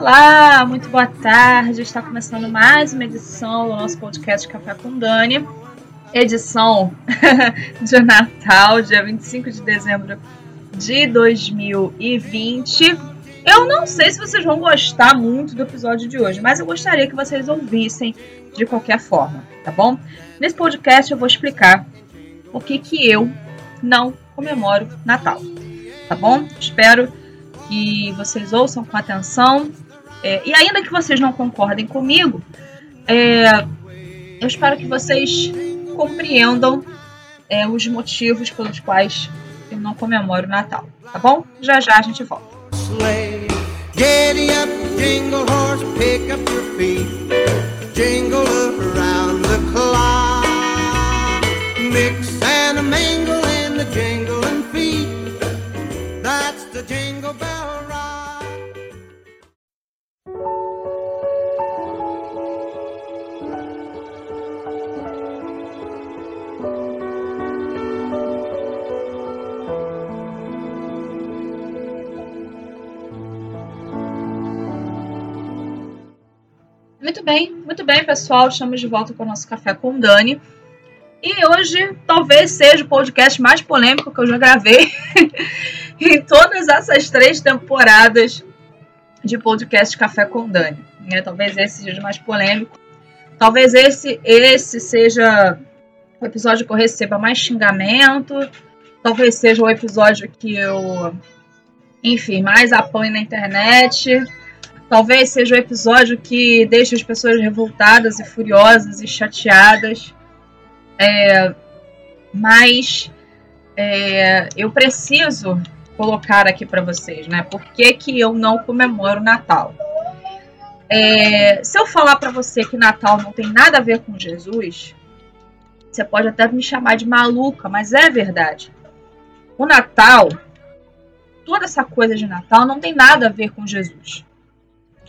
Olá, muito boa tarde. Está começando mais uma edição do nosso podcast Café com Dani. Edição de Natal, dia 25 de dezembro de 2020. Eu não sei se vocês vão gostar muito do episódio de hoje, mas eu gostaria que vocês ouvissem de qualquer forma, tá bom? Nesse podcast eu vou explicar por que que eu não comemoro Natal, tá bom? Espero que vocês ouçam com atenção. É, e ainda que vocês não concordem comigo, é, eu espero que vocês compreendam é, os motivos pelos quais eu não comemoro o Natal, tá bom? Já já a gente volta. jingle Muito bem, muito bem, pessoal. Estamos de volta com o nosso Café com Dani. E hoje talvez seja o podcast mais polêmico que eu já gravei em todas essas três temporadas de podcast Café com Dani. É, talvez esse seja o mais polêmico. Talvez esse, esse seja o episódio que eu receba mais xingamento. Talvez seja o episódio que eu, enfim, mais apanho na internet. Talvez seja o episódio que deixa as pessoas revoltadas e furiosas e chateadas. É, mas é, eu preciso colocar aqui para vocês, né? Por que, que eu não comemoro Natal? É, se eu falar para você que Natal não tem nada a ver com Jesus, você pode até me chamar de maluca, mas é verdade. O Natal, toda essa coisa de Natal não tem nada a ver com Jesus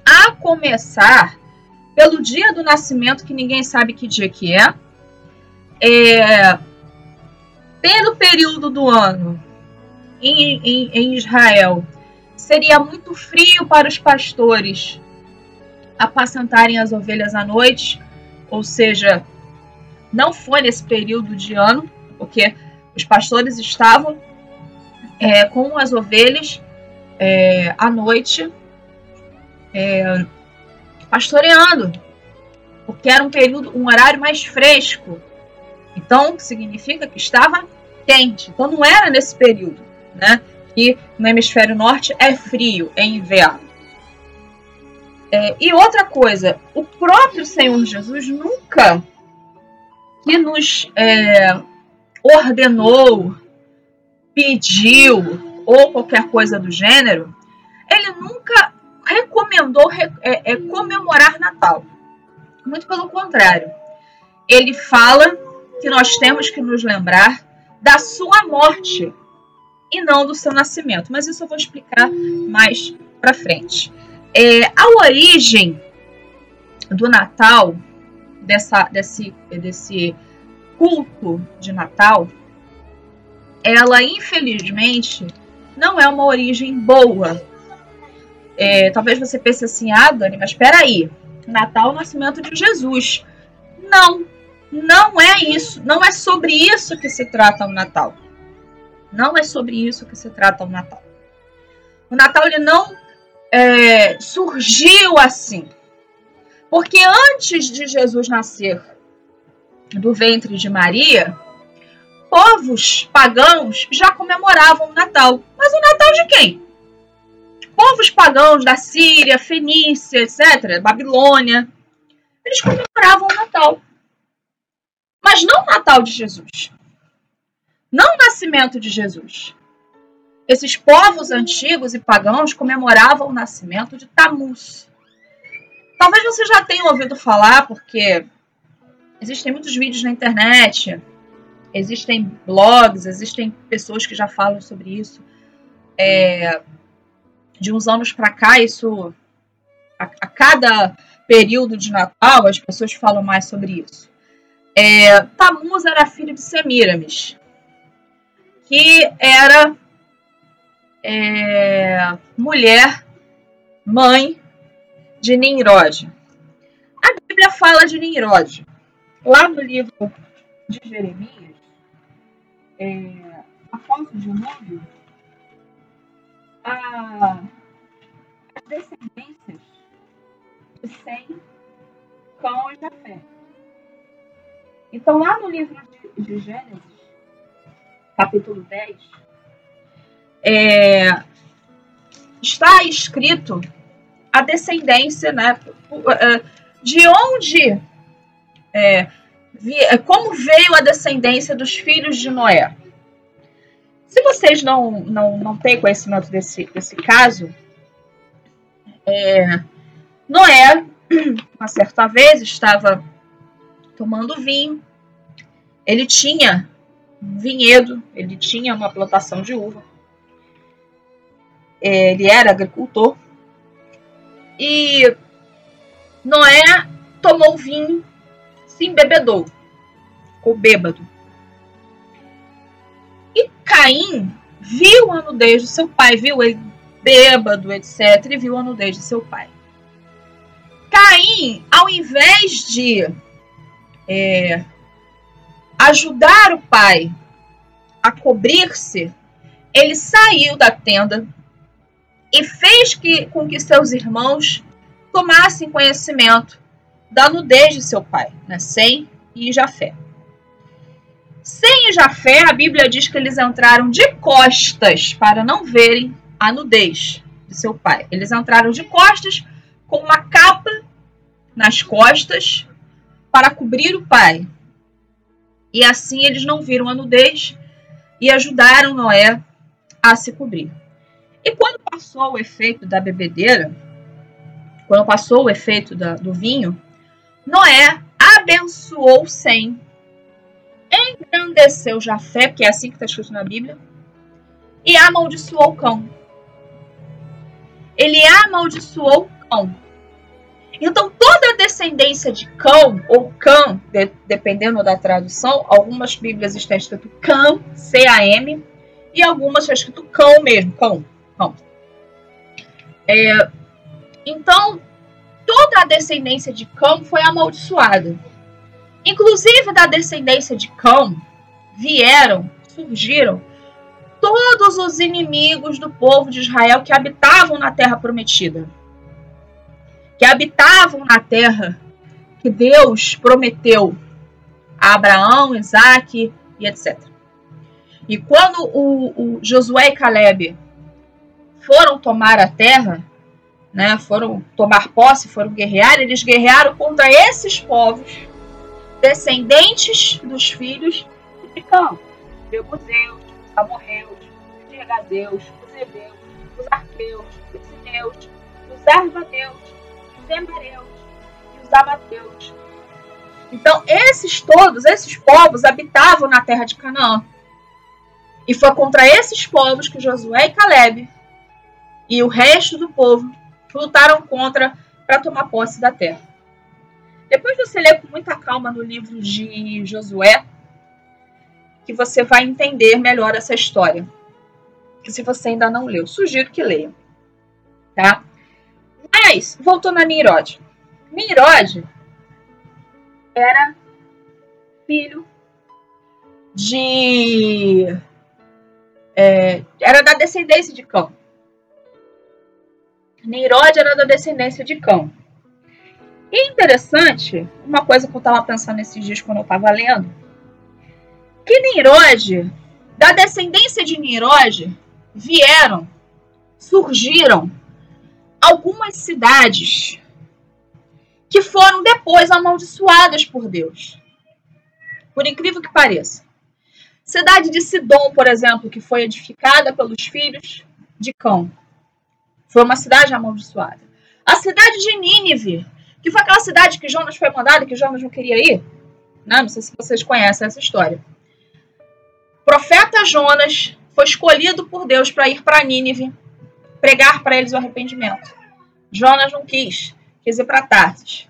a começar pelo dia do nascimento, que ninguém sabe que dia que é, é pelo período do ano em, em, em Israel, seria muito frio para os pastores apacentarem as ovelhas à noite, ou seja, não foi nesse período de ano, porque os pastores estavam é, com as ovelhas é, à noite é, pastoreando, porque era um período, um horário mais fresco. Então, significa que estava quente. Então, não era nesse período, né? Que no hemisfério norte é frio, é inverno. É, e outra coisa, o próprio Senhor Jesus nunca que nos é, ordenou, pediu ou qualquer coisa do gênero, ele nunca recomendou é, é, comemorar Natal. Muito pelo contrário. Ele fala que nós temos que nos lembrar da sua morte e não do seu nascimento. Mas isso eu vou explicar mais para frente. É, a origem do Natal, dessa, desse, desse culto de Natal, ela infelizmente não é uma origem boa é, talvez você pense assim, ah, Dani, mas espera aí, Natal é o nascimento de Jesus. Não, não é isso. Não é sobre isso que se trata o Natal. Não é sobre isso que se trata o Natal. O Natal ele não é, surgiu assim. Porque antes de Jesus nascer do ventre de Maria, povos pagãos já comemoravam o Natal. Mas o Natal de quem? Povos pagãos da Síria, Fenícia, etc., Babilônia, eles comemoravam o Natal. Mas não o Natal de Jesus. Não o nascimento de Jesus. Esses povos antigos e pagãos comemoravam o nascimento de Tamuz. Talvez você já tenha ouvido falar, porque existem muitos vídeos na internet, existem blogs, existem pessoas que já falam sobre isso. É, de uns anos para cá, isso a, a, cada período de Natal as pessoas falam mais sobre isso. É, Tamuz era filho de Semiramis, que era é, mulher, mãe de Nimrod. A Bíblia fala de Nimrod. Lá no livro de Jeremias, é, a foto de Núbio, a, as descendências de Sem, Cão e Jafé. Então, lá no livro de, de Gênesis, capítulo 10, é, está escrito a descendência, né? É, de onde, é, como veio a descendência dos filhos de Noé. Se vocês não, não, não têm conhecimento desse, desse caso, é, Noé, uma certa vez, estava tomando vinho. Ele tinha um vinhedo, ele tinha uma plantação de uva. Ele era agricultor. E Noé tomou vinho, se embebedou, ficou bêbado. Caim viu a nudez do seu pai, viu ele bêbado, etc., e viu a nudez de seu pai. Caim, ao invés de é, ajudar o pai a cobrir-se, ele saiu da tenda e fez que, com que seus irmãos tomassem conhecimento da nudez de seu pai, né? Sem e Jafé. Sem Jafé, a Bíblia diz que eles entraram de costas para não verem a nudez de seu pai. Eles entraram de costas com uma capa nas costas para cobrir o pai. E assim eles não viram a nudez e ajudaram Noé a se cobrir. E quando passou o efeito da bebedeira, quando passou o efeito da, do vinho, Noé abençoou Sem, engrandeceu Jafé, porque é assim que está escrito na Bíblia, e amaldiçoou Cão. Ele amaldiçoou Cão. Então, toda a descendência de Cão, ou Cã, de, dependendo da tradução, algumas Bíblias estão escrito Cam, C-A-M, e algumas estão escrito Cão mesmo, Cão. cão. É, então, toda a descendência de Cão foi amaldiçoada. Inclusive da descendência de Cão vieram, surgiram todos os inimigos do povo de Israel que habitavam na terra prometida. Que habitavam na terra que Deus prometeu a Abraão, Isaac e etc. E quando o, o Josué e Caleb foram tomar a terra, né, foram tomar posse, foram guerrear, eles guerrearam contra esses povos, descendentes dos filhos de Cã, Jebuseus, Amorreus, Gergazeus, os Eveus, os Arqueus, os Sineus, os Arvadeus, os Emareus e os Amateus. Então, esses todos, esses povos habitavam na terra de Canaã. E foi contra esses povos que Josué e Caleb e o resto do povo lutaram contra para tomar posse da terra. Depois você lê com muita calma no livro de Josué, que você vai entender melhor essa história. Que se você ainda não leu, sugiro que leia. Tá? Mas, voltando a Nimrod. Nimrod era filho de. É, era da descendência de Cão. Neirod era da descendência de Cão. E interessante, uma coisa que eu estava pensando nesses dias quando eu estava lendo, que Neirod, da descendência de Neirod, vieram, surgiram algumas cidades que foram depois amaldiçoadas por Deus. Por incrível que pareça. Cidade de Sidom, por exemplo, que foi edificada pelos filhos de Cão. Foi uma cidade amaldiçoada. A cidade de Nínive, que foi aquela cidade que Jonas foi mandado, que Jonas não queria ir. Não, né? não sei se vocês conhecem essa história. O profeta Jonas foi escolhido por Deus para ir para Nínive, pregar para eles o arrependimento. Jonas não quis, quis ir para Tarsis.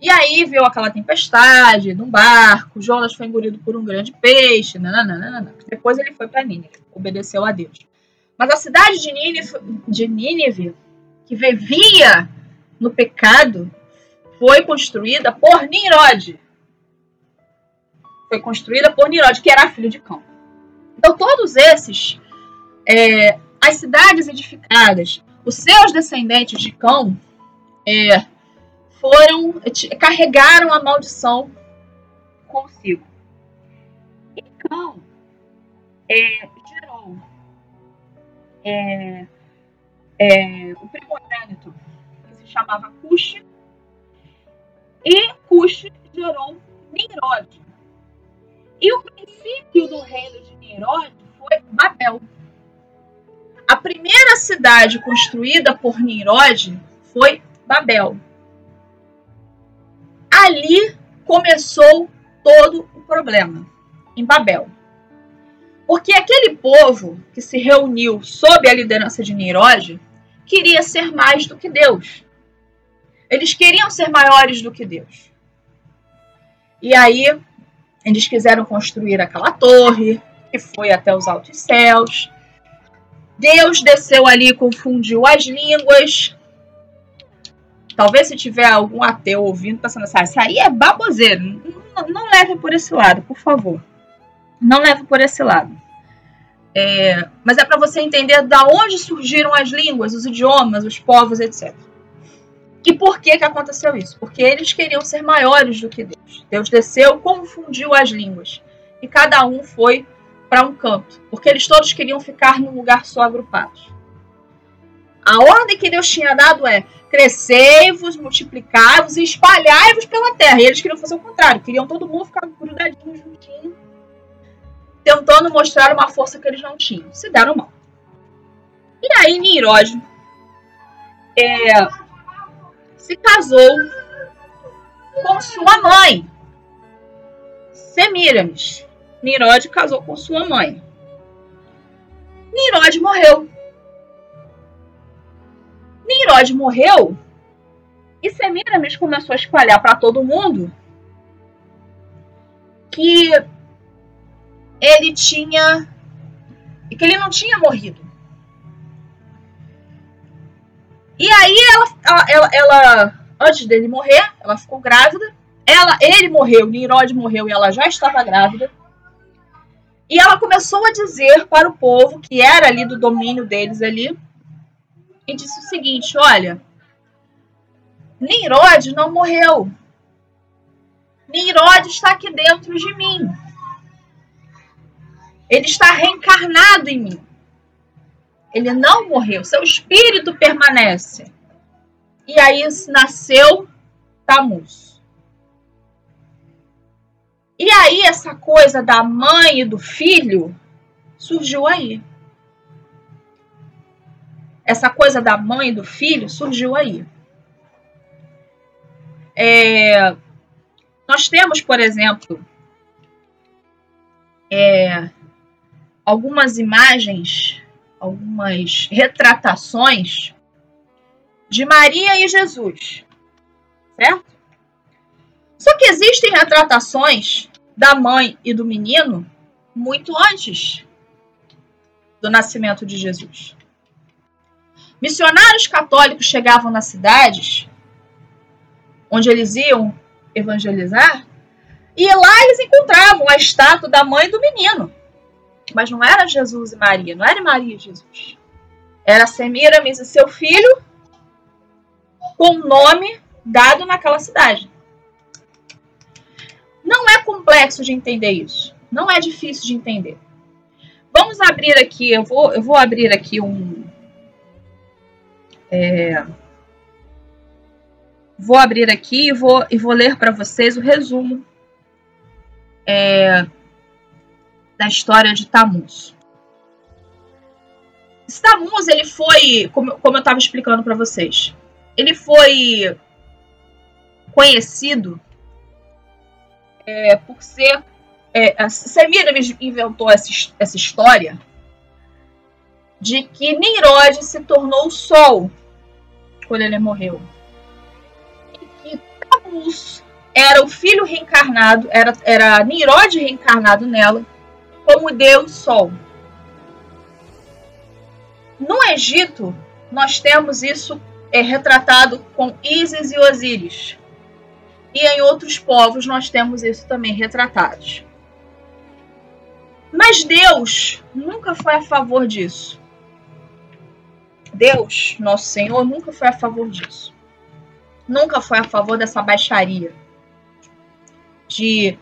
E aí veio aquela tempestade num barco, Jonas foi engolido por um grande peixe, nananana. depois ele foi para Nínive, obedeceu a Deus. Mas a cidade de Nínive, de Nínive que vivia no pecado foi construída por Nimrod. Foi construída por Nimrod, que era filho de Cão. Então, todos esses, é, as cidades edificadas, os seus descendentes de Cão, é, foram carregaram a maldição consigo. E Cão é, gerou é, é, o primogênito chamava Cush e Cush gerou Nimrod. E o princípio do reino de Nimrod foi Babel. A primeira cidade construída por Nimrod foi Babel. Ali começou todo o problema, em Babel. Porque aquele povo que se reuniu sob a liderança de Nimrod queria ser mais do que Deus. Eles queriam ser maiores do que Deus. E aí eles quiseram construir aquela torre que foi até os altos céus. Deus desceu ali, confundiu as línguas. Talvez se tiver algum ateu ouvindo, pensando assim, ah, isso aí é baboseiro. Não, não leve por esse lado, por favor. Não leve por esse lado. É, mas é para você entender da onde surgiram as línguas, os idiomas, os povos, etc. E por que, que aconteceu isso? Porque eles queriam ser maiores do que Deus. Deus desceu, confundiu as línguas. E cada um foi para um canto. Porque eles todos queriam ficar num lugar só agrupados. A ordem que Deus tinha dado é: crescei-vos, multiplicai-vos e espalhai-vos pela terra. E eles queriam fazer o contrário, queriam todo mundo ficar grudadinho, juntinho, tentando mostrar uma força que eles não tinham. Se deram mal. E aí, Nimrod é, se casou com sua mãe, Semiramis. Nimrod casou com sua mãe. Nimrod morreu. Nimrod morreu e Semiramis começou a espalhar para todo mundo que ele tinha que ele não tinha morrido. E aí ela, ela, ela, antes dele morrer, ela ficou grávida. Ela, ele morreu, Nimrod morreu e ela já estava grávida. E ela começou a dizer para o povo que era ali do domínio deles ali, e disse o seguinte: olha, Nimrod não morreu. Nimrod está aqui dentro de mim. Ele está reencarnado em mim. Ele não morreu, seu espírito permanece. E aí nasceu Tamus. E aí essa coisa da mãe e do filho surgiu aí. Essa coisa da mãe e do filho surgiu aí. É, nós temos, por exemplo, é, algumas imagens, algumas retratações de Maria e Jesus, certo? Só que existem retratações da mãe e do menino muito antes do nascimento de Jesus. Missionários católicos chegavam nas cidades onde eles iam evangelizar e lá eles encontravam a estátua da mãe e do menino. Mas não era Jesus e Maria, não era Maria e Jesus. Era Semiramis e seu filho, com o nome dado naquela cidade. Não é complexo de entender isso. Não é difícil de entender. Vamos abrir aqui, eu vou, eu vou abrir aqui um. É, vou abrir aqui e vou, e vou ler para vocês o resumo é, da história de Tammuz. Esse ele foi, como, como eu estava explicando para vocês, ele foi conhecido é, por ser. É, Semiramis inventou essa, essa história de que Nimrod se tornou o sol quando ele morreu. E que Tammuz era o filho reencarnado, era, era Nimrod reencarnado nela, como Deus Sol. No Egito, nós temos isso é retratado com Ísis e Osíris. E em outros povos nós temos isso também retratados. Mas Deus nunca foi a favor disso. Deus, nosso Senhor, nunca foi a favor disso. Nunca foi a favor dessa baixaria de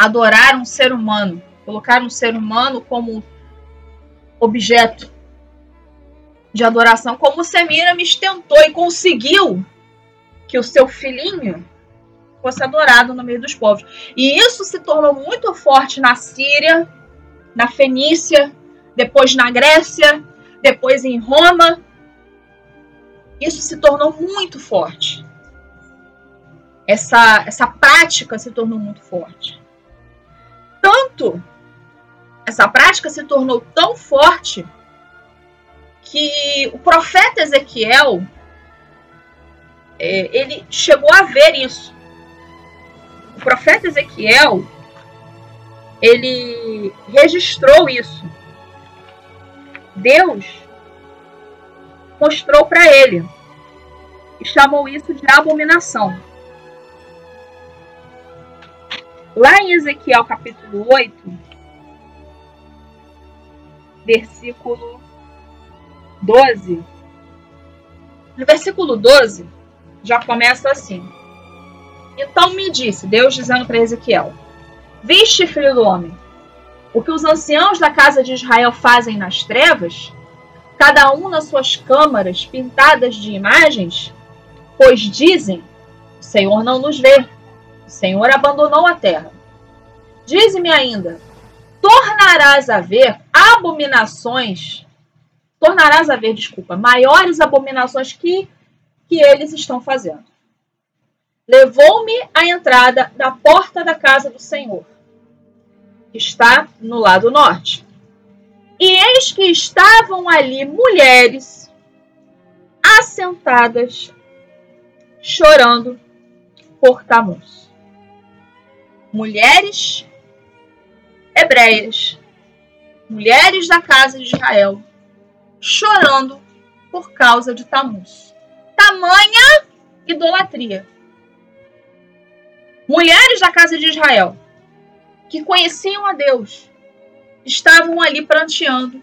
adorar um ser humano, colocar um ser humano como objeto de adoração, como Semiramis tentou e conseguiu que o seu filhinho fosse adorado no meio dos povos. E isso se tornou muito forte na Síria, na Fenícia, depois na Grécia, depois em Roma. Isso se tornou muito forte. Essa, essa prática se tornou muito forte. Essa prática se tornou tão forte que o profeta Ezequiel é, ele chegou a ver isso. O profeta Ezequiel ele registrou isso. Deus mostrou para ele e chamou isso de abominação. Lá em Ezequiel capítulo 8, versículo 12. No versículo 12, já começa assim. Então me disse, Deus dizendo para Ezequiel: Viste, filho do homem, o que os anciãos da casa de Israel fazem nas trevas, cada um nas suas câmaras pintadas de imagens, pois dizem: O Senhor não nos vê, Senhor abandonou a terra. Dize-me ainda: tornarás a ver abominações, tornarás a ver, desculpa, maiores abominações que, que eles estão fazendo. Levou-me à entrada da porta da casa do Senhor, que está no lado norte. E eis que estavam ali mulheres assentadas, chorando por Tamus. Mulheres hebreias, mulheres da casa de Israel, chorando por causa de Tamuz. Tamanha idolatria. Mulheres da casa de Israel, que conheciam a Deus, estavam ali pranteando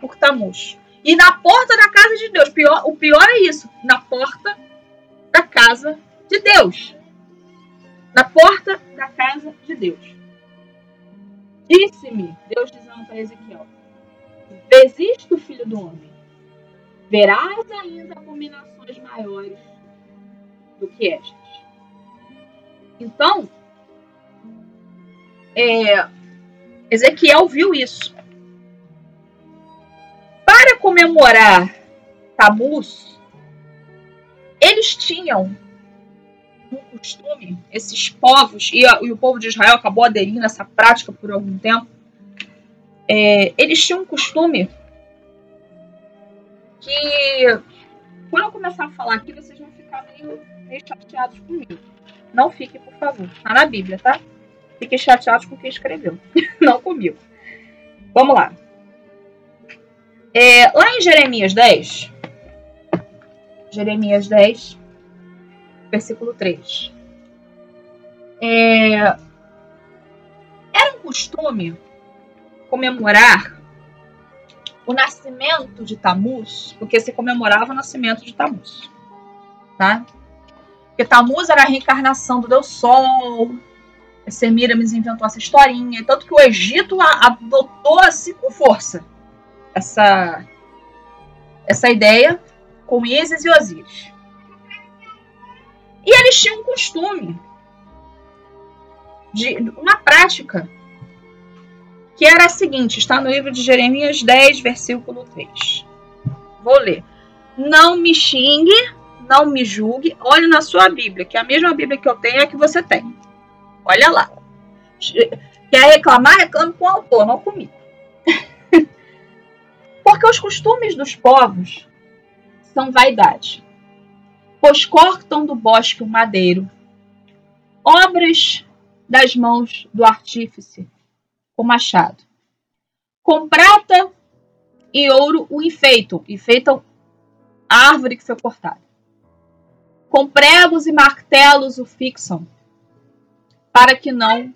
por Tamuz. E na porta da casa de Deus, pior, o pior é isso, na porta da casa de Deus. Na porta da casa de Deus. Disse-me, Deus dizendo para Ezequiel: Existe o filho do homem, verás ainda abominações maiores do que estas. Então, é, Ezequiel viu isso. Para comemorar Tabus, eles tinham costume, esses povos, e, a, e, o povo de Israel acabou aderindo a essa prática por algum tempo, é, eles tinham um costume que, quando eu começar a falar aqui, vocês vão ficar meio, meio chateados comigo. Não fiquem, por favor. Tá na Bíblia, tá? Fiquem chateados com quem escreveu, não comigo. Vamos lá. É, lá em Jeremias 10, Jeremias 10, versículo 3. É, era um costume comemorar o nascimento de Tamuz, porque se comemorava o nascimento de Tamuz, tá? Porque Tamuz era a reencarnação do Deus Sol. Semiramis inventou essa historinha, tanto que o Egito adotou assim com força essa essa ideia com Isis e Osíris. E eles tinham um costume, de uma prática, que era a seguinte: está no livro de Jeremias 10, versículo 3. Vou ler. Não me xingue, não me julgue. Olhe na sua Bíblia, que a mesma Bíblia que eu tenho é que você tem. Olha lá. Quer reclamar? Reclame com o autor, não comigo. Porque os costumes dos povos são vaidade pois cortam do bosque o madeiro, obras das mãos do artífice, com machado. Com prata e ouro o enfeitam, enfeitam árvore que foi cortada. Com pregos e martelos o fixam, para que não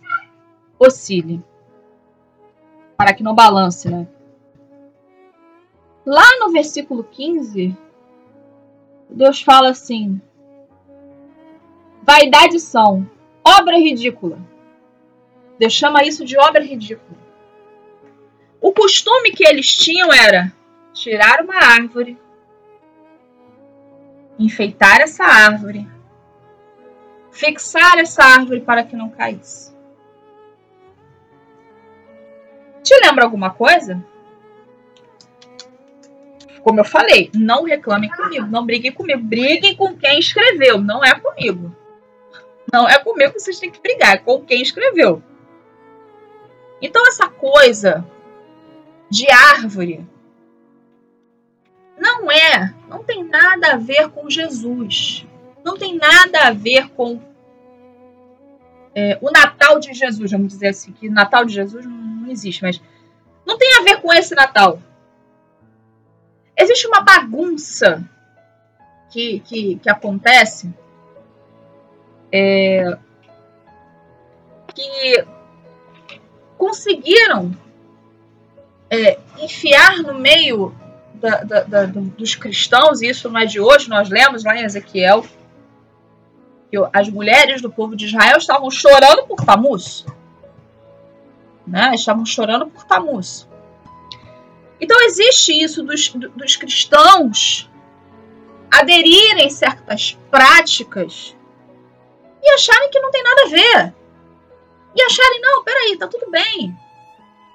oscile, para que não balance, né? Lá no versículo 15, Deus fala assim: vaidade são, obra ridícula. Deus chama isso de obra ridícula. O costume que eles tinham era tirar uma árvore, enfeitar essa árvore, fixar essa árvore para que não caísse. Te lembra alguma coisa? Como eu falei, não reclamem comigo, não briguem comigo. Briguem com quem escreveu, não é comigo. Não é comigo que vocês têm que brigar, é com quem escreveu. Então, essa coisa de árvore não é, não tem nada a ver com Jesus. Não tem nada a ver com é, o Natal de Jesus, vamos dizer assim, que Natal de Jesus não, não existe, mas não tem a ver com esse Natal. Existe uma bagunça que, que, que acontece é, que conseguiram é, enfiar no meio da, da, da, dos cristãos, e isso não é de hoje, nós lemos lá em Ezequiel, que as mulheres do povo de Israel estavam chorando por Tamuz. Né? Estavam chorando por Tamuz. Então existe isso dos, dos cristãos aderirem certas práticas e acharem que não tem nada a ver. E acharem, não, peraí, tá tudo bem.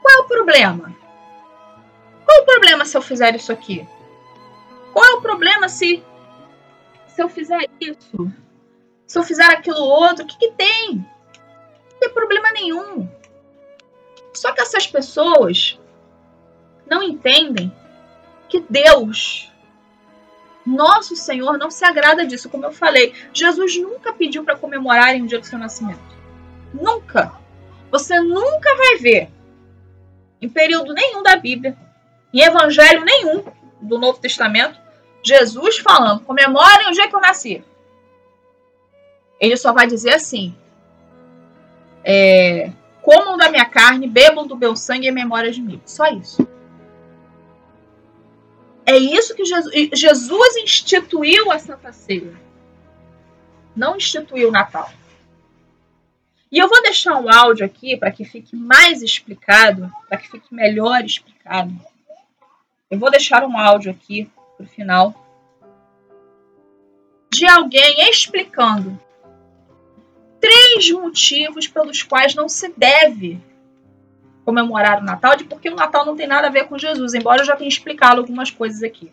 Qual é o problema? Qual é o problema se eu fizer isso aqui? Qual é o problema se, se eu fizer isso? Se eu fizer aquilo outro? O que, que tem? Não tem problema nenhum. Só que essas pessoas não entendem que Deus, nosso Senhor, não se agrada disso. Como eu falei, Jesus nunca pediu para comemorarem o dia do seu nascimento. Nunca. Você nunca vai ver, em período nenhum da Bíblia, em evangelho nenhum do Novo Testamento, Jesus falando: comemorem o dia que eu nasci. Ele só vai dizer assim: é, comam da minha carne, bebam do meu sangue em memória de mim. Só isso. É isso que Jesus, Jesus instituiu a Santa Ceia. Não instituiu o Natal. E eu vou deixar um áudio aqui para que fique mais explicado, para que fique melhor explicado. Eu vou deixar um áudio aqui para o final de alguém explicando três motivos pelos quais não se deve comemorar o Natal, de porque o Natal não tem nada a ver com Jesus, embora eu já tenha explicado algumas coisas aqui.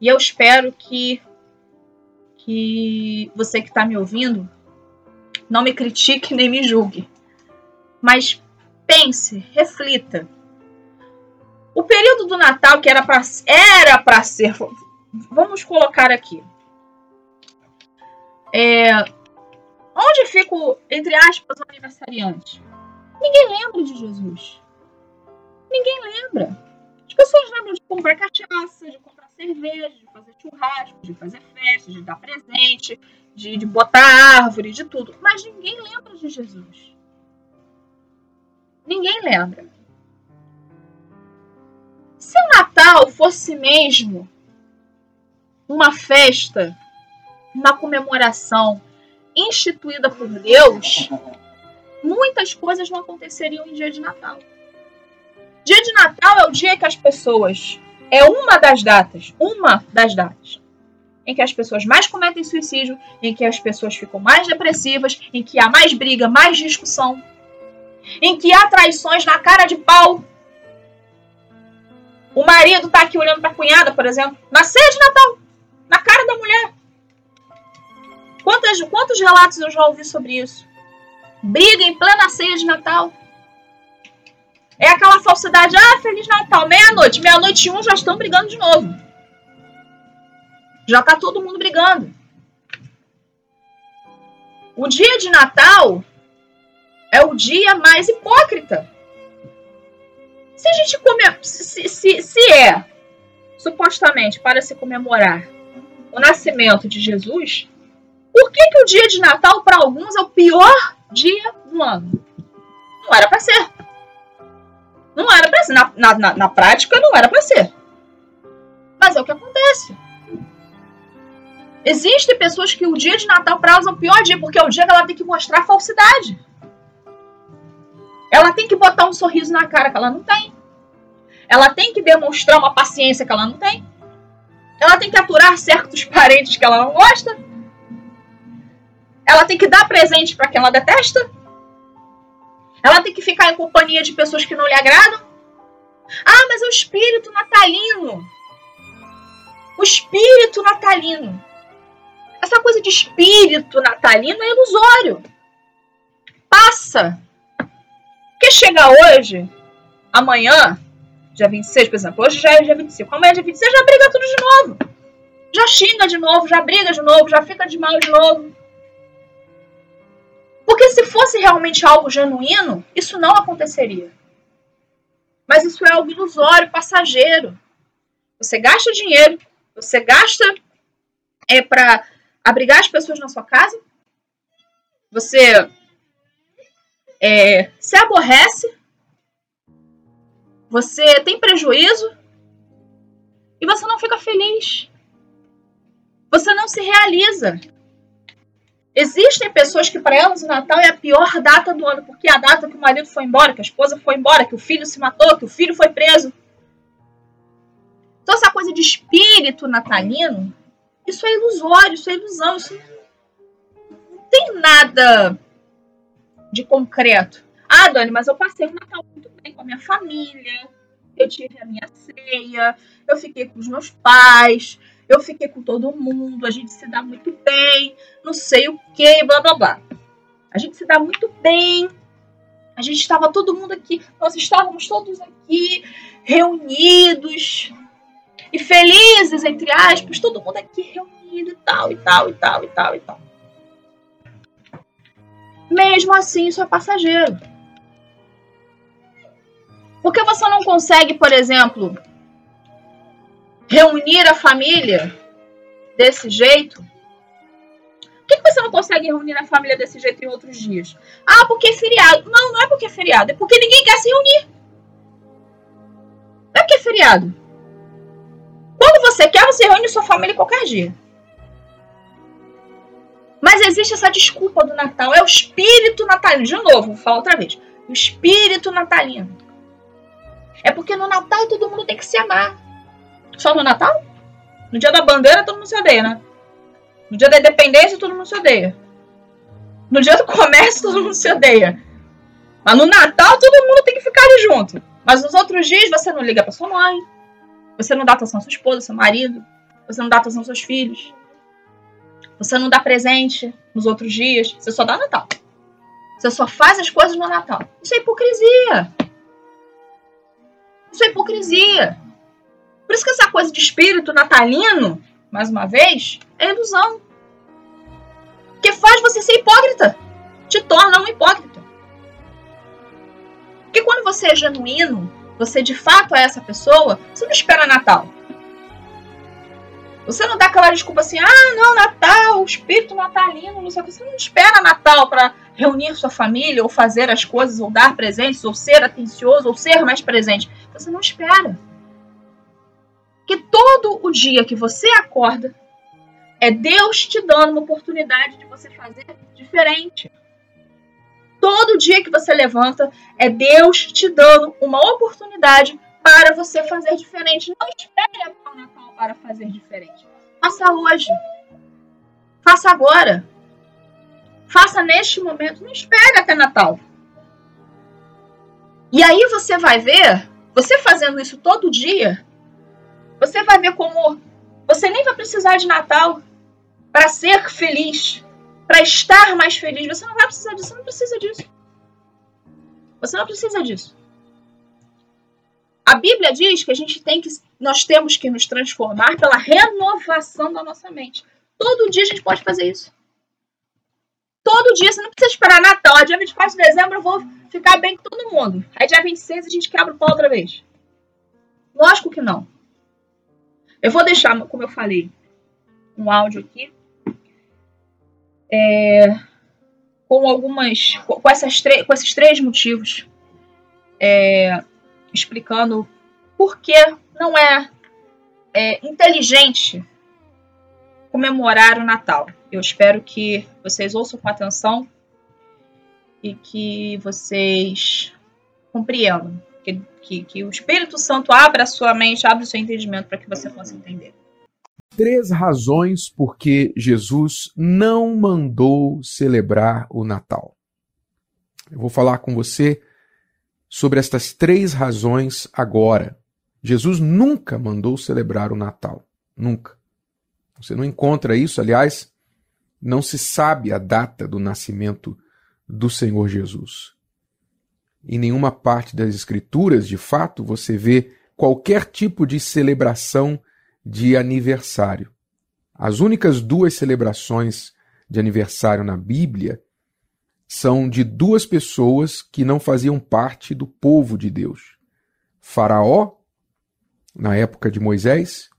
E eu espero que, que você que está me ouvindo não me critique nem me julgue. Mas pense, reflita. O período do Natal que era para era para ser, vamos colocar aqui. É, onde fica, entre aspas, o aniversariante? Ninguém lembra de Jesus. Ninguém lembra. As pessoas lembram de comprar cachaça, de comprar cerveja, de fazer churrasco, de fazer festa, de dar presente, de, de botar árvore, de tudo. Mas ninguém lembra de Jesus. Ninguém lembra. Se o Natal fosse mesmo uma festa, uma comemoração instituída por Deus, muitas coisas não aconteceriam em dia de Natal. Dia de Natal é o dia que as pessoas. É uma das datas. Uma das datas. Em que as pessoas mais cometem suicídio, em que as pessoas ficam mais depressivas, em que há mais briga, mais discussão, em que há traições na cara de pau. O marido tá aqui olhando pra cunhada, por exemplo, na ceia de Natal, na cara da mulher. Quantos, quantos relatos eu já ouvi sobre isso? Briga em plena ceia de Natal. É aquela falsidade, ah, Feliz Natal, meia-noite, meia-noite e um já estão brigando de novo. Já tá todo mundo brigando. O dia de Natal é o dia mais hipócrita. Se a gente come, se, se, se é supostamente para se comemorar o nascimento de Jesus, por que, que o dia de Natal para alguns é o pior dia do ano? Não era para ser. Não era para ser. Na, na, na prática, não era para ser. Mas é o que acontece. Existem pessoas que o dia de Natal para elas é o pior dia, porque é o dia que ela tem que mostrar falsidade. Ela tem que botar um sorriso na cara que ela não tem. Ela tem que demonstrar uma paciência que ela não tem. Ela tem que aturar certos parentes que ela não gosta. Ela tem que dar presente para quem ela detesta. Ela tem que ficar em companhia de pessoas que não lhe agradam. Ah, mas é o espírito natalino. O espírito natalino. Essa coisa de espírito natalino é ilusório. Passa. Porque chega hoje, amanhã, dia 26, por exemplo, hoje já é dia 25, amanhã é dia 26, já briga tudo de novo. Já xinga de novo, já briga de novo, já fica de mal de novo. Porque se fosse realmente algo genuíno, isso não aconteceria. Mas isso é algo ilusório, passageiro. Você gasta dinheiro, você gasta é para abrigar as pessoas na sua casa, você é, se aborrece, você tem prejuízo e você não fica feliz. Você não se realiza. Existem pessoas que para elas o Natal é a pior data do ano, porque é a data que o marido foi embora, que a esposa foi embora, que o filho se matou, que o filho foi preso. Então essa coisa de espírito natalino, isso é ilusório, isso é ilusão, isso não tem nada de concreto. Ah, Dani, mas eu passei o Natal muito bem com a minha família, eu tive a minha ceia, eu fiquei com os meus pais, eu fiquei com todo mundo, a gente se dá muito bem, não sei o que, blá blá blá. A gente se dá muito bem, a gente estava todo mundo aqui, nós estávamos todos aqui reunidos e felizes, entre aspas, todo mundo aqui reunido e tal, e tal, e tal, e tal, e tal. Mesmo assim, isso é passageiro. Porque você não consegue, por exemplo, reunir a família desse jeito? Por que, você não consegue reunir a família desse jeito em outros dias? Ah, porque é feriado. Não, não é porque é feriado, é porque ninguém quer se reunir. Não é porque é feriado. Quando você quer, você reúne sua família qualquer dia. Mas existe essa desculpa do Natal. É o espírito natalino. De novo, vou falar outra vez. O espírito natalino. É porque no Natal todo mundo tem que se amar. Só no Natal? No dia da bandeira todo mundo se odeia, né? No dia da independência todo mundo se odeia. No dia do comércio todo mundo se odeia. Mas no Natal todo mundo tem que ficar ali junto. Mas nos outros dias você não liga pra sua mãe. Você não dá atenção à sua esposa, seu marido. Você não dá atenção aos seus filhos. Você não dá presente nos outros dias. Você só dá Natal. Você só faz as coisas no Natal. Isso é hipocrisia. Isso é hipocrisia. Por isso que essa coisa de espírito natalino, mais uma vez, é ilusão. Que faz você ser hipócrita. Te torna um hipócrita. Porque quando você é genuíno, você de fato é essa pessoa, você não espera Natal. Você não dá aquela desculpa assim, ah, não, Natal, espírito natalino, não sei o que. Você não espera Natal para reunir sua família, ou fazer as coisas, ou dar presentes, ou ser atencioso, ou ser mais presente. Você não espera que todo o dia que você acorda é Deus te dando uma oportunidade de você fazer diferente. Todo dia que você levanta é Deus te dando uma oportunidade para você fazer diferente. Não espere até o Natal para fazer diferente. Faça hoje. Faça agora. Faça neste momento. Não espere até Natal. E aí você vai ver, você fazendo isso todo dia, você vai ver como você nem vai precisar de Natal para ser feliz, para estar mais feliz. Você não vai precisar disso, você não precisa disso. Você não precisa disso. A Bíblia diz que a gente tem que nós temos que nos transformar pela renovação da nossa mente. Todo dia a gente pode fazer isso. Todo dia, você não precisa esperar Natal. Dia 24 de dezembro eu vou ficar bem com todo mundo. Aí dia 26 a gente quebra o pau outra vez. Lógico que não. Eu vou deixar, como eu falei, um áudio aqui. É, com algumas. Com, essas com esses três motivos. É, explicando por que não é, é inteligente comemorar o Natal. Eu espero que vocês ouçam com atenção e que vocês compreendam. Que, que, o Espírito Santo abra a sua mente, abra o seu entendimento para que você possa entender. Três razões por que Jesus não mandou celebrar o Natal. Eu vou falar com você sobre estas três razões agora. Jesus nunca mandou celebrar o Natal. Nunca. Você não encontra isso, aliás, não se sabe a data do nascimento do Senhor Jesus. Em nenhuma parte das Escrituras, de fato, você vê qualquer tipo de celebração de aniversário. As únicas duas celebrações de aniversário na Bíblia são de duas pessoas que não faziam parte do povo de Deus: Faraó, na época de Moisés,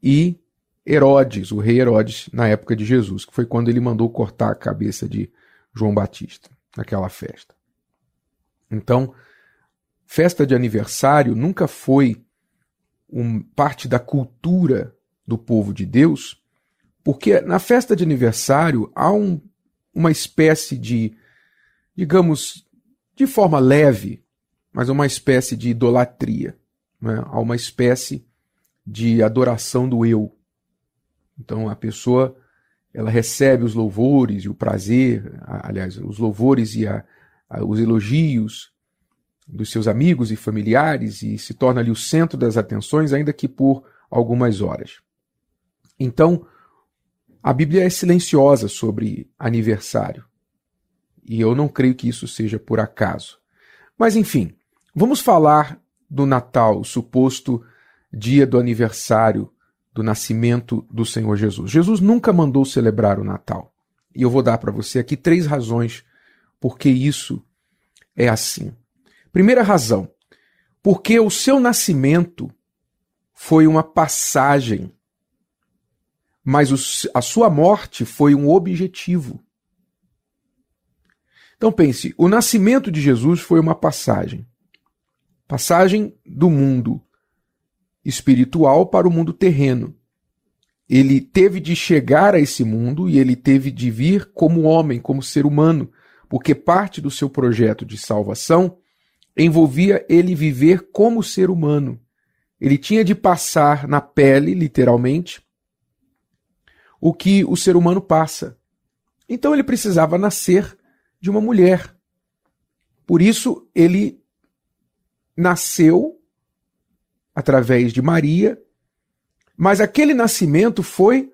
e Herodes, o rei Herodes, na época de Jesus, que foi quando ele mandou cortar a cabeça de João Batista, naquela festa. Então, festa de aniversário nunca foi um, parte da cultura do povo de Deus, porque na festa de aniversário há um, uma espécie de, digamos, de forma leve, mas uma espécie de idolatria. Né? Há uma espécie de adoração do eu. Então a pessoa ela recebe os louvores e o prazer, aliás, os louvores e a, os elogios dos seus amigos e familiares e se torna ali o centro das atenções, ainda que por algumas horas. Então, a Bíblia é silenciosa sobre aniversário. E eu não creio que isso seja por acaso. Mas, enfim, vamos falar do Natal, o suposto dia do aniversário do nascimento do Senhor Jesus. Jesus nunca mandou celebrar o Natal. E eu vou dar para você aqui três razões por que isso é assim. Primeira razão, porque o seu nascimento foi uma passagem, mas o, a sua morte foi um objetivo. Então pense, o nascimento de Jesus foi uma passagem. Passagem do mundo espiritual para o mundo terreno. Ele teve de chegar a esse mundo e ele teve de vir como homem, como ser humano, porque parte do seu projeto de salvação envolvia ele viver como ser humano. Ele tinha de passar na pele, literalmente, o que o ser humano passa. Então ele precisava nascer de uma mulher. Por isso ele nasceu através de Maria, mas aquele nascimento foi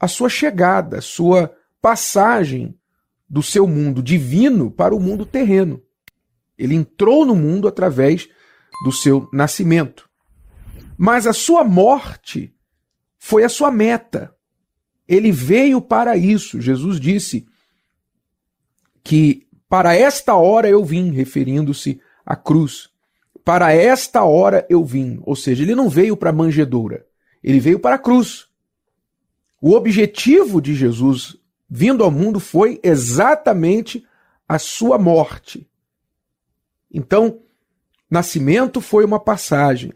a sua chegada, sua passagem do seu mundo divino para o mundo terreno. Ele entrou no mundo através do seu nascimento. Mas a sua morte foi a sua meta. Ele veio para isso. Jesus disse que para esta hora eu vim, referindo-se à cruz para esta hora eu vim. Ou seja, ele não veio para a manjedoura, ele veio para a cruz. O objetivo de Jesus vindo ao mundo foi exatamente a sua morte. Então, nascimento foi uma passagem.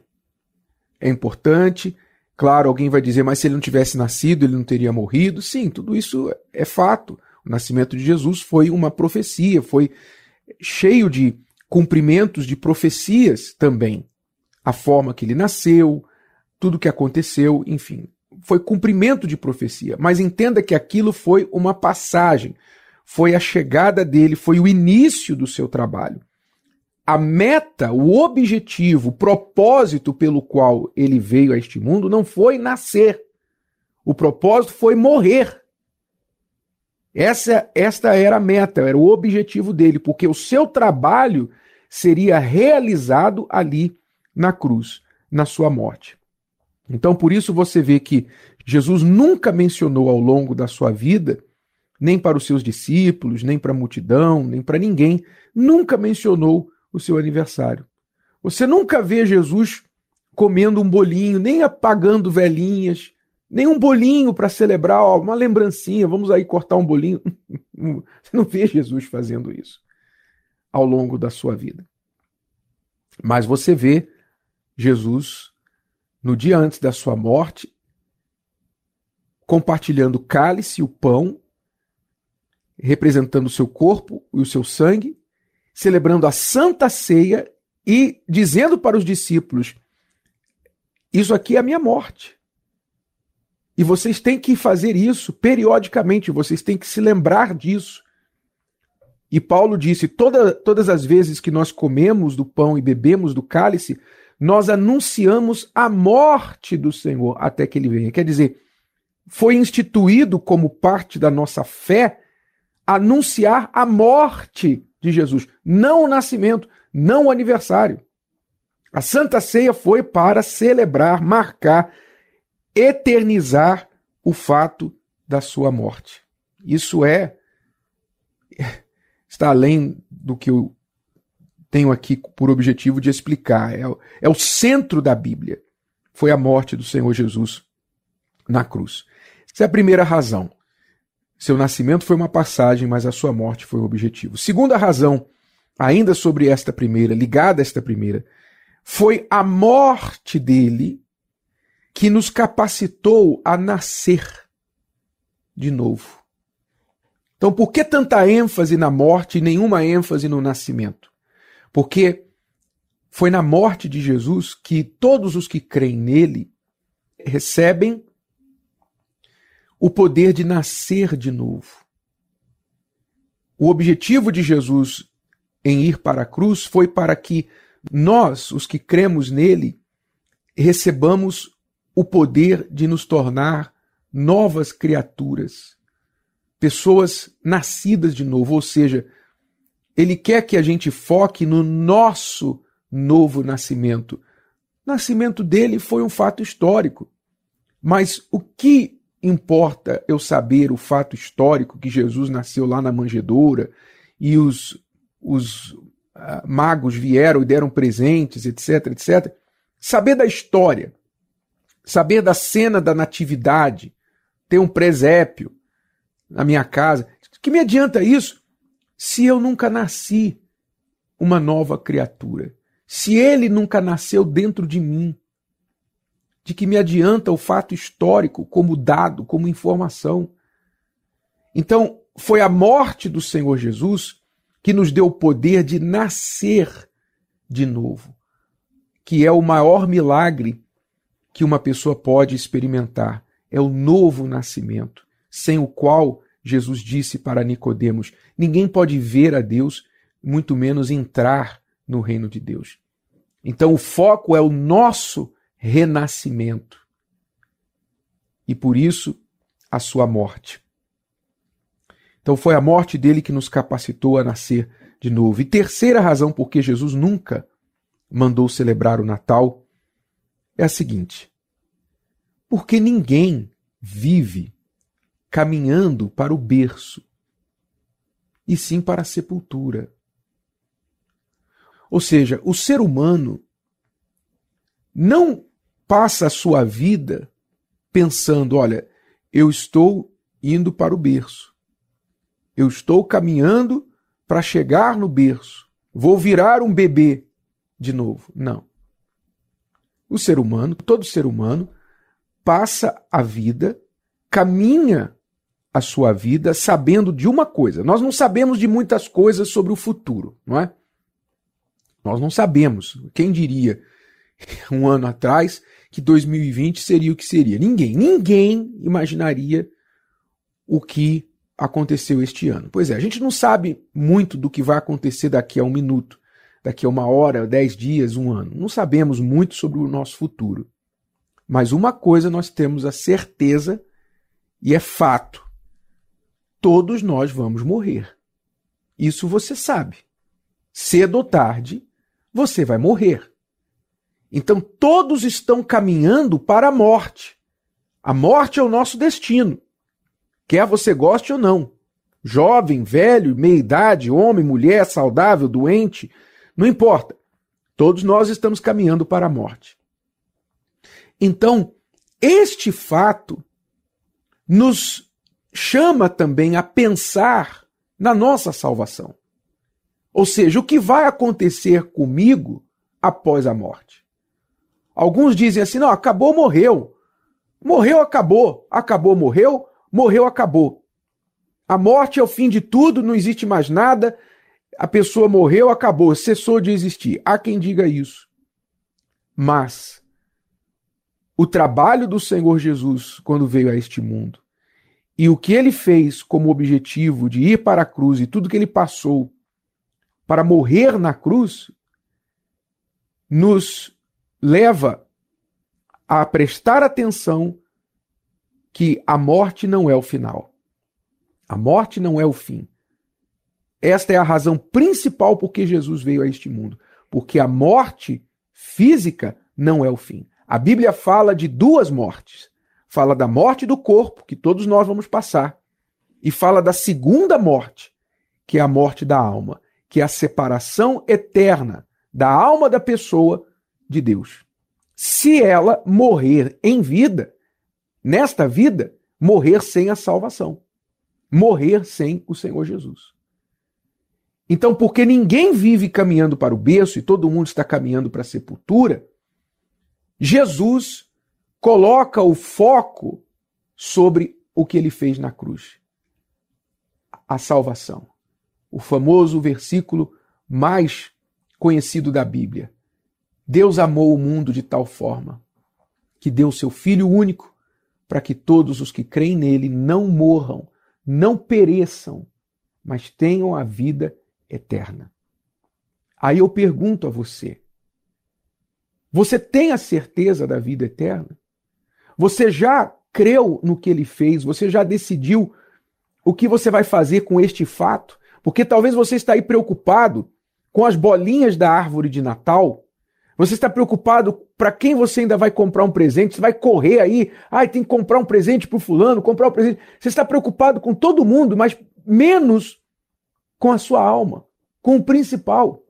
É importante, claro, alguém vai dizer, mas se ele não tivesse nascido, ele não teria morrido. Sim, tudo isso é fato. O nascimento de Jesus foi uma profecia, foi cheio de cumprimentos de profecias também. A forma que ele nasceu, tudo que aconteceu, enfim, foi cumprimento de profecia. Mas entenda que aquilo foi uma passagem, foi a chegada dele, foi o início do seu trabalho. A meta, o objetivo, o propósito pelo qual ele veio a este mundo não foi nascer. O propósito foi morrer. Essa, esta era a meta, era o objetivo dele, porque o seu trabalho seria realizado ali na cruz, na sua morte. Então, por isso você vê que Jesus nunca mencionou ao longo da sua vida, nem para os seus discípulos, nem para a multidão, nem para ninguém, nunca mencionou o seu aniversário. Você nunca vê Jesus comendo um bolinho, nem apagando velhinhas, nem um bolinho para celebrar, ó, uma lembrancinha, vamos aí cortar um bolinho. Você não vê Jesus fazendo isso ao longo da sua vida. Mas você vê Jesus, no dia antes da sua morte, compartilhando o cálice e o pão, representando o seu corpo e o seu sangue, celebrando a santa ceia e dizendo para os discípulos: Isso aqui é a minha morte. E vocês têm que fazer isso periodicamente, vocês têm que se lembrar disso. E Paulo disse: Toda, todas as vezes que nós comemos do pão e bebemos do cálice, nós anunciamos a morte do Senhor até que ele venha. Quer dizer, foi instituído como parte da nossa fé anunciar a morte de Jesus, não o nascimento, não o aniversário. A Santa Ceia foi para celebrar, marcar, eternizar o fato da sua morte. Isso é está além do que eu tenho aqui por objetivo de explicar. É, é o centro da Bíblia. Foi a morte do Senhor Jesus na cruz. Essa é a primeira razão. Seu nascimento foi uma passagem, mas a sua morte foi o objetivo. Segunda razão, ainda sobre esta primeira, ligada a esta primeira, foi a morte dele que nos capacitou a nascer de novo. Então, por que tanta ênfase na morte e nenhuma ênfase no nascimento? Porque foi na morte de Jesus que todos os que creem nele recebem o poder de nascer de novo. O objetivo de Jesus em ir para a cruz foi para que nós, os que cremos nele, recebamos o poder de nos tornar novas criaturas, pessoas nascidas de novo, ou seja, ele quer que a gente foque no nosso novo nascimento. O nascimento dele foi um fato histórico. Mas o que importa eu saber o fato histórico que Jesus nasceu lá na manjedoura e os, os uh, magos vieram e deram presentes, etc, etc. Saber da história, saber da cena da natividade, ter um presépio na minha casa. Que me adianta isso se eu nunca nasci uma nova criatura? Se ele nunca nasceu dentro de mim? de que me adianta o fato histórico como dado, como informação. Então, foi a morte do Senhor Jesus que nos deu o poder de nascer de novo, que é o maior milagre que uma pessoa pode experimentar, é o novo nascimento, sem o qual Jesus disse para Nicodemos: ninguém pode ver a Deus, muito menos entrar no reino de Deus. Então o foco é o nosso renascimento. E por isso, a sua morte. Então foi a morte dele que nos capacitou a nascer de novo. E terceira razão por que Jesus nunca mandou celebrar o Natal é a seguinte: porque ninguém vive caminhando para o berço, e sim para a sepultura. Ou seja, o ser humano não passa a sua vida pensando: olha, eu estou indo para o berço, eu estou caminhando para chegar no berço, vou virar um bebê de novo. Não. O ser humano, todo ser humano, passa a vida, caminha a sua vida sabendo de uma coisa. Nós não sabemos de muitas coisas sobre o futuro, não é? Nós não sabemos. Quem diria um ano atrás que 2020 seria o que seria. Ninguém, ninguém imaginaria o que aconteceu este ano. Pois é, a gente não sabe muito do que vai acontecer daqui a um minuto, daqui a uma hora, dez dias, um ano. Não sabemos muito sobre o nosso futuro. Mas uma coisa nós temos a certeza, e é fato: todos nós vamos morrer. Isso você sabe. Cedo ou tarde, você vai morrer. Então todos estão caminhando para a morte. A morte é o nosso destino. Quer você goste ou não. Jovem, velho, meia idade, homem, mulher, saudável, doente, não importa. Todos nós estamos caminhando para a morte. Então, este fato nos chama também a pensar na nossa salvação. Ou seja, o que vai acontecer comigo após a morte. Alguns dizem assim: não, acabou, morreu. Morreu, acabou. Acabou, morreu. Morreu, acabou. A morte é o fim de tudo, não existe mais nada. A pessoa morreu, acabou, cessou de existir. Há quem diga isso. Mas o trabalho do Senhor Jesus quando veio a este mundo e o que ele fez como objetivo de ir para a cruz e tudo que ele passou para morrer na cruz nos leva a prestar atenção que a morte não é o final. A morte não é o fim. Esta é a razão principal por que Jesus veio a este mundo. Porque a morte física não é o fim. A Bíblia fala de duas mortes. Fala da morte do corpo, que todos nós vamos passar, e fala da segunda morte, que é a morte da alma, que é a separação eterna da alma da pessoa de Deus. Se ela morrer em vida, nesta vida, morrer sem a salvação, morrer sem o Senhor Jesus. Então, porque ninguém vive caminhando para o berço e todo mundo está caminhando para a sepultura, Jesus coloca o foco sobre o que ele fez na cruz a salvação. O famoso versículo mais conhecido da Bíblia. Deus amou o mundo de tal forma que deu seu Filho único para que todos os que creem nele não morram, não pereçam, mas tenham a vida eterna. Aí eu pergunto a você: você tem a certeza da vida eterna? Você já creu no que ele fez? Você já decidiu o que você vai fazer com este fato? Porque talvez você está aí preocupado com as bolinhas da árvore de Natal. Você está preocupado para quem você ainda vai comprar um presente? Você vai correr aí, ai, tem que comprar um presente para o fulano, comprar um presente. Você está preocupado com todo mundo, mas menos com a sua alma, com o principal.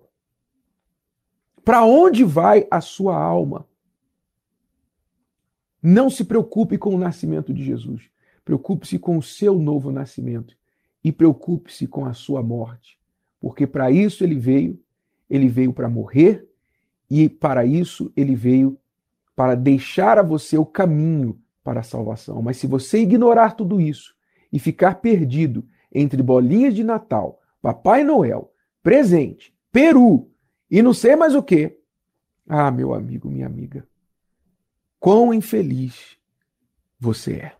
Para onde vai a sua alma? Não se preocupe com o nascimento de Jesus. Preocupe-se com o seu novo nascimento e preocupe-se com a sua morte, porque para isso ele veio, ele veio para morrer e para isso ele veio para deixar a você o caminho para a salvação. Mas se você ignorar tudo isso e ficar perdido entre bolinhas de Natal, Papai Noel, presente, peru e não sei mais o que. Ah, meu amigo, minha amiga, quão infeliz você é.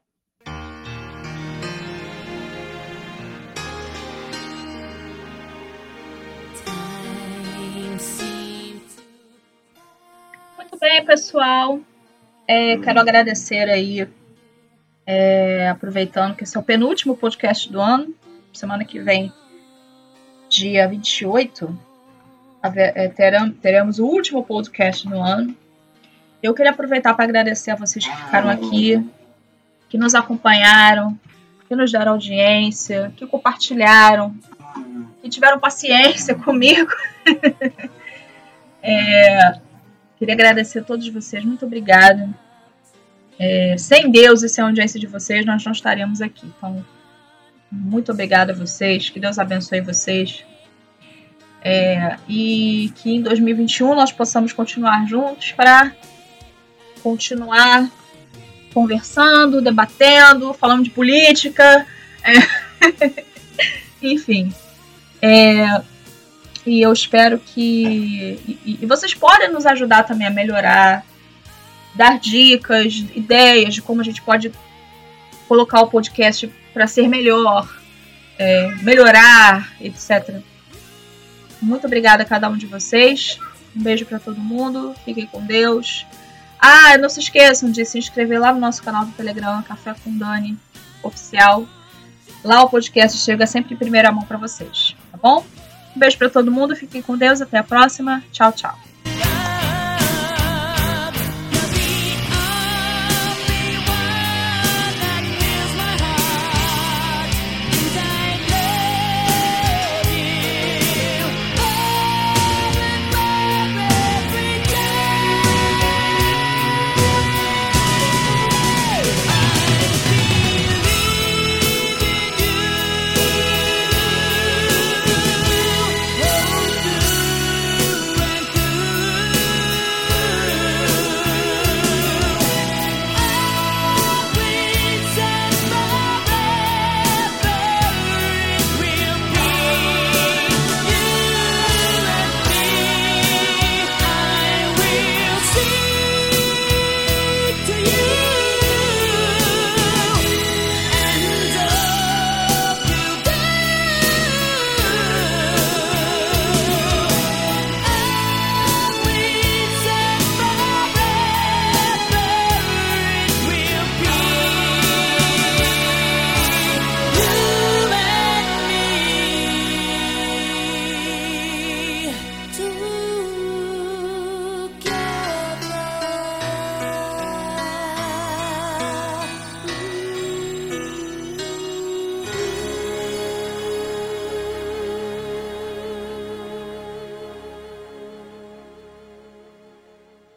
Muito bem, pessoal. É, quero agradecer aí, é, aproveitando que esse é o penúltimo podcast do ano. Semana que vem, dia 28, é, teremos o último podcast do ano. Eu queria aproveitar para agradecer a vocês que ficaram aqui, que nos acompanharam, que nos deram audiência, que compartilharam, que tiveram paciência comigo. é, queria agradecer a todos vocês, muito obrigada. É, sem Deus e sem a audiência de vocês, nós não estaríamos aqui. Então, muito obrigada a vocês, que Deus abençoe vocês. É, e que em 2021 nós possamos continuar juntos para continuar conversando, debatendo, falando de política, é, enfim. É, e eu espero que. E, e, vocês podem nos ajudar também a melhorar, dar dicas, ideias de como a gente pode colocar o podcast para ser melhor, é, melhorar, etc. Muito obrigada a cada um de vocês. Um beijo para todo mundo. Fiquem com Deus. Ah, não se esqueçam de se inscrever lá no nosso canal do Telegram, Café com Dani Oficial. Lá o podcast chega sempre em primeira mão para vocês, tá bom? Um beijo para todo mundo. Fiquem com Deus. Até a próxima. Tchau, tchau.